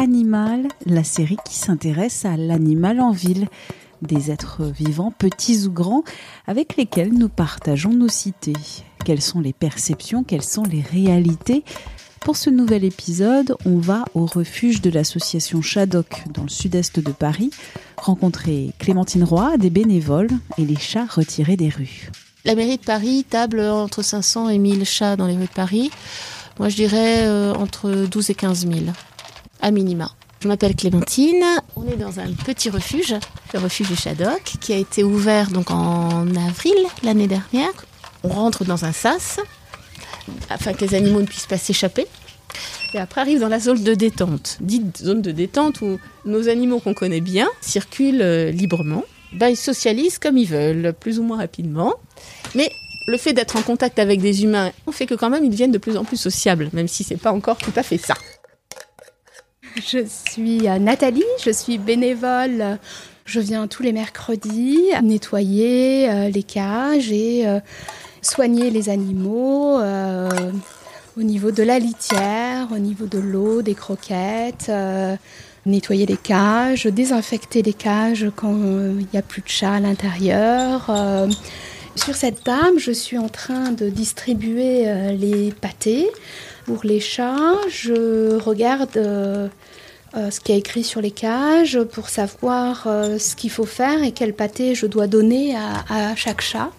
Animal, la série qui s'intéresse à l'animal en ville, des êtres vivants, petits ou grands, avec lesquels nous partageons nos cités. Quelles sont les perceptions, quelles sont les réalités? Pour ce nouvel épisode, on va au refuge de l'association Shadok dans le sud-est de Paris, rencontrer Clémentine Roy, des bénévoles et les chats retirés des rues. La mairie de Paris table entre 500 et 1000 chats dans les rues de Paris. Moi, je dirais euh, entre 12 et 15 000, à minima. Je m'appelle Clémentine. On est dans un petit refuge, le refuge du Shadok, qui a été ouvert donc en avril l'année dernière. On rentre dans un sas afin que les animaux ne puissent pas s'échapper. Et après arrive dans la zone de détente, dite zone de détente où nos animaux qu'on connaît bien circulent euh, librement. Ben, ils socialisent comme ils veulent, plus ou moins rapidement. Mais le fait d'être en contact avec des humains, on fait que quand même ils deviennent de plus en plus sociables, même si c'est pas encore tout à fait ça. Je suis euh, Nathalie, je suis bénévole. Je viens tous les mercredis nettoyer euh, les cages et euh, soigner les animaux au niveau de la litière, au niveau de l'eau, des croquettes, nettoyer les cages, désinfecter les cages quand il n'y a plus de chats à l'intérieur. Sur cette table, je suis en train de distribuer les pâtés pour les chats. Je regarde euh, euh, ce qui est écrit sur les cages pour savoir ce qu'il faut faire et quel pâté je dois donner à, chaque chat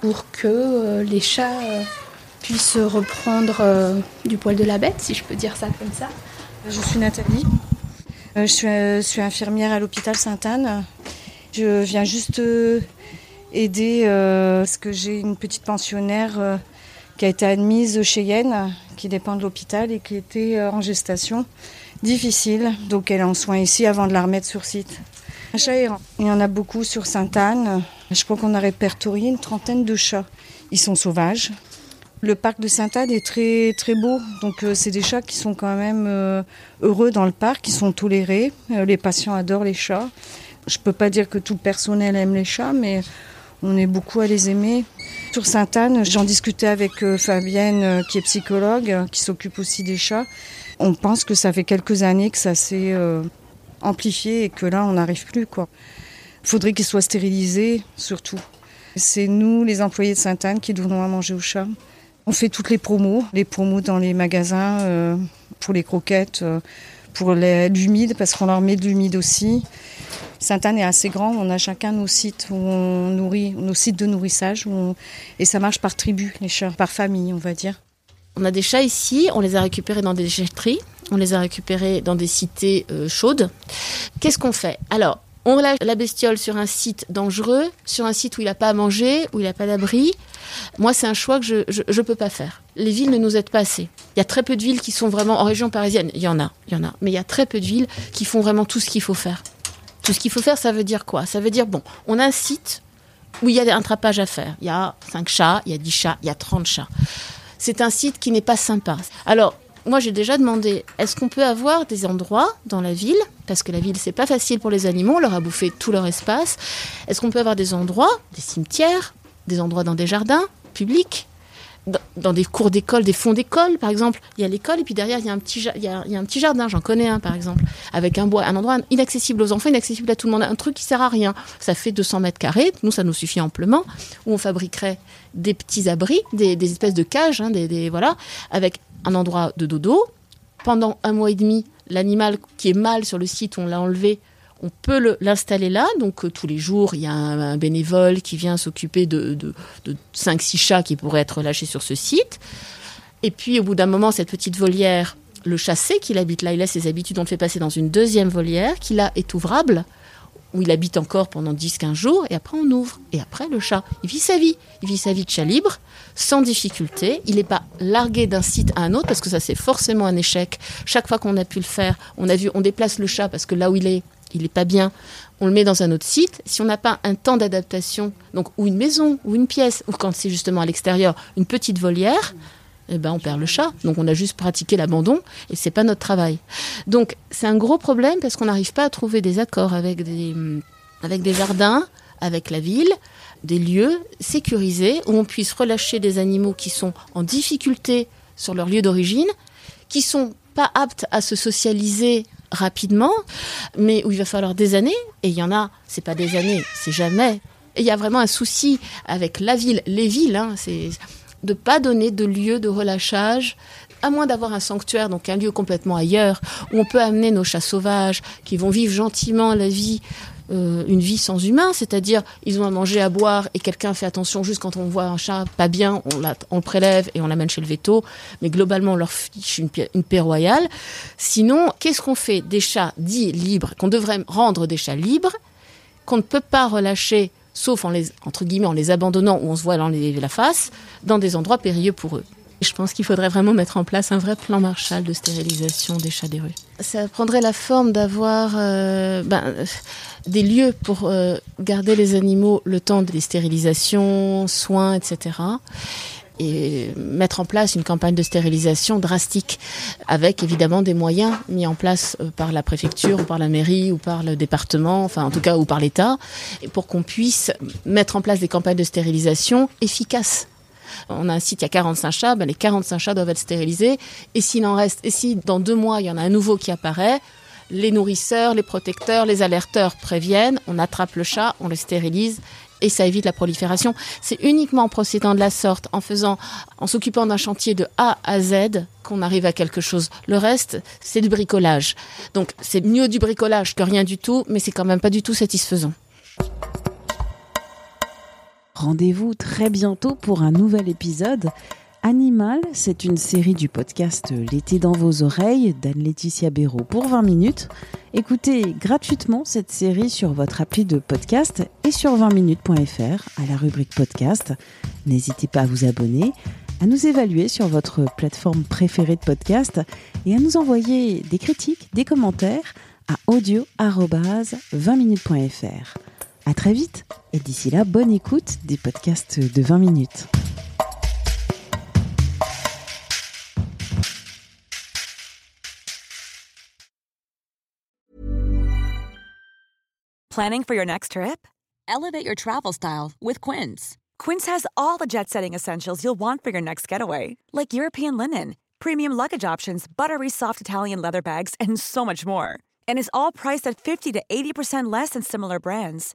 pour que les chats puissent reprendre du poil de la bête, si je peux dire ça comme ça. Je suis Nathalie. je, suis, infirmière à l'hôpital Sainte-Anne. Je viens juste aider euh, parce que j'ai une petite pensionnaire euh, qui a été admise chez Yen, qui dépend de l'hôpital et qui était euh, en gestation difficile. Donc elle est en soins ici avant de la remettre sur site. Un chat errant. Il y en a beaucoup sur Sainte-Anne. Je crois qu'on a répertorié une trentaine de chats. Ils sont sauvages. Le parc de Sainte-Anne est très très beau, donc c'est des chats qui sont quand même heureux dans le parc, qui sont tolérés. les patients adorent les chats. Je peux pas dire que tout le personnel aime les chats, mais on est beaucoup à les aimer. Sur Sainte-Anne, j'en discutais avec euh, Fabienne, euh, qui est psychologue, euh, qui s'occupe aussi des chats. On pense que ça fait quelques années que ça s'est amplifié et que là, on n'arrive plus. Il faudrait qu'ils soient stérilisés, surtout. C'est nous, les employés de Sainte-Anne, qui donnons à manger aux chats. On fait toutes les promos, les promos dans les magasins pour les croquettes, pour l'humide, parce qu'on leur met de l'humide aussi. Sainte-Anne est assez grande, on a chacun nos sites où on nourrit, nos sites de nourrissage, et ça marche par tribu, les chats, par famille, on va dire. On a des chats ici, on les a récupérés dans des déchetteries, on les a récupérés dans des cités euh, chaudes. Qu'est-ce qu'on fait? Alors, on lâche la bestiole sur un site dangereux, sur un site où il n'a pas à manger, où il n'a pas d'abri. Moi, c'est un choix que je ne peux pas faire. Les villes ne nous aident pas assez. Il y a très peu de villes qui sont vraiment en région parisienne. Il y en a, il y en a, mais il y a très peu de villes qui font vraiment tout ce qu'il faut faire. Tout ce qu'il faut faire, ça veut dire quoi? Ça veut dire, bon, on a un site où il y a un trapage à faire. Il y a 5 chats, il y a 10 chats, il y a 30 chats. C'est un site qui n'est pas sympa. Alors, moi, j'ai déjà demandé, est-ce qu'on peut avoir des endroits dans la ville? Parce que la ville, c'est pas facile pour les animaux, on leur a bouffé tout leur espace. Est-ce qu'on peut avoir des endroits, des cimetières, des endroits dans des jardins publics? Dans des cours d'école, des fonds d'école, par exemple. Il y a l'école et puis derrière, il y a un petit, jardin, j'en connais un, par exemple, avec un bois, un endroit inaccessible aux enfants, inaccessible à tout le monde, un truc qui sert à rien. Ça fait 200 mètres carrés, nous, ça nous suffit amplement, où on fabriquerait des petits abris, des, espèces de cages, hein, voilà, avec un endroit de dodo. Pendant un mois et demi, l'animal qui est mal sur le site, on l'a enlevé, on peut l'installer là. Donc euh, tous les jours, il y a un, bénévole qui vient s'occuper de, de, 5-6 chats qui pourraient être lâchés sur ce site. Et puis au bout d'un moment, cette petite volière, le chat sait qu'il habite là, il a ses habitudes, on le fait passer dans une deuxième volière qui là est ouvrable. où il habite encore pendant 10-15 jours, et après on ouvre. Et après, le chat, il vit sa vie. Il vit sa vie de chat libre, sans difficulté. Il n'est pas largué d'un site à un autre, parce que ça, c'est forcément un échec. Chaque fois qu'on a pu le faire, on a vu, on déplace le chat parce que là où il est, il n'est pas bien, on le met dans un autre site. Si on n'a pas un temps d'adaptation, donc ou une maison, ou une pièce, ou quand c'est justement à l'extérieur, une petite volière, eh ben on perd le chat. Donc on a juste pratiqué l'abandon et c'est pas notre travail. Donc c'est un gros problème parce qu'on n'arrive pas à trouver des accords avec des, avec des jardins, avec la ville, des lieux sécurisés où on puisse relâcher des animaux qui sont en difficulté sur leur lieu d'origine, qui sont pas aptes à se socialiser rapidement, mais où il va falloir des années. Et il y en a, c'est pas des années, c'est jamais. Et il y a vraiment un souci avec la ville, les villes. Hein, c'est de pas donner de lieu de relâchage à moins d'avoir un sanctuaire, donc un lieu complètement ailleurs, où on peut amener nos chats sauvages qui vont vivre gentiment la vie, euh, une vie sans humain, c'est-à-dire ils ont à manger, à boire, et quelqu'un fait attention juste quand on voit un chat pas bien, on, on le prélève et on l'amène chez le veto, mais globalement on leur fiche une, paix royale. Sinon, qu'est-ce qu'on fait des chats dits libres, qu'on devrait rendre des chats libres, qu'on ne peut pas relâcher sauf en les, entre guillemets, en les abandonnant ou on se voit dans la face, dans des endroits périlleux pour eux? Je pense qu'il faudrait vraiment mettre en place un vrai plan Marshall de stérilisation des chats des rues. Ça prendrait la forme d'avoir euh, ben, des lieux pour euh, garder les animaux le temps des stérilisations, soins, etc et mettre en place une campagne de stérilisation drastique avec évidemment des moyens mis en place euh, par la préfecture ou par la mairie ou par le département, enfin en tout cas ou par l'État, pour qu'on puisse mettre en place des campagnes de stérilisation efficaces. On a un site, il y a 45 chats, ben les 45 chats doivent être stérilisés. Et s'il en reste, et si dans deux mois il y en a un nouveau qui apparaît, les nourrisseurs, les protecteurs, les alerteurs préviennent, on attrape le chat, on le stérilise et ça évite la prolifération. C'est uniquement en procédant de la sorte, en faisant, en s'occupant d'un chantier de A à Z, qu'on arrive à quelque chose. Le reste, c'est du bricolage. Donc, c'est mieux du bricolage que rien du tout, mais c'est quand même pas du tout satisfaisant. Rendez-vous très bientôt pour un nouvel épisode. Animal, c'est une série du podcast L'été dans vos oreilles d'Anne-Laetitia Béraud pour 20 minutes. Écoutez gratuitement cette série sur votre appli de podcast et sur 20minutes.fr à la rubrique podcast. N'hésitez pas à vous abonner, à nous évaluer sur votre plateforme préférée de podcast et à nous envoyer des critiques, des commentaires à audio-20minutes.fr. À très vite et d'ici là, bonne écoute des podcasts de 20 minutes. Planning for your next trip? Elevate your travel style with Quince. Quince has all the jet setting essentials you'll want for your next getaway, like European linen, premium luggage options, buttery soft Italian leather bags, and so much more. And is all priced at 50 to 80% less than similar brands.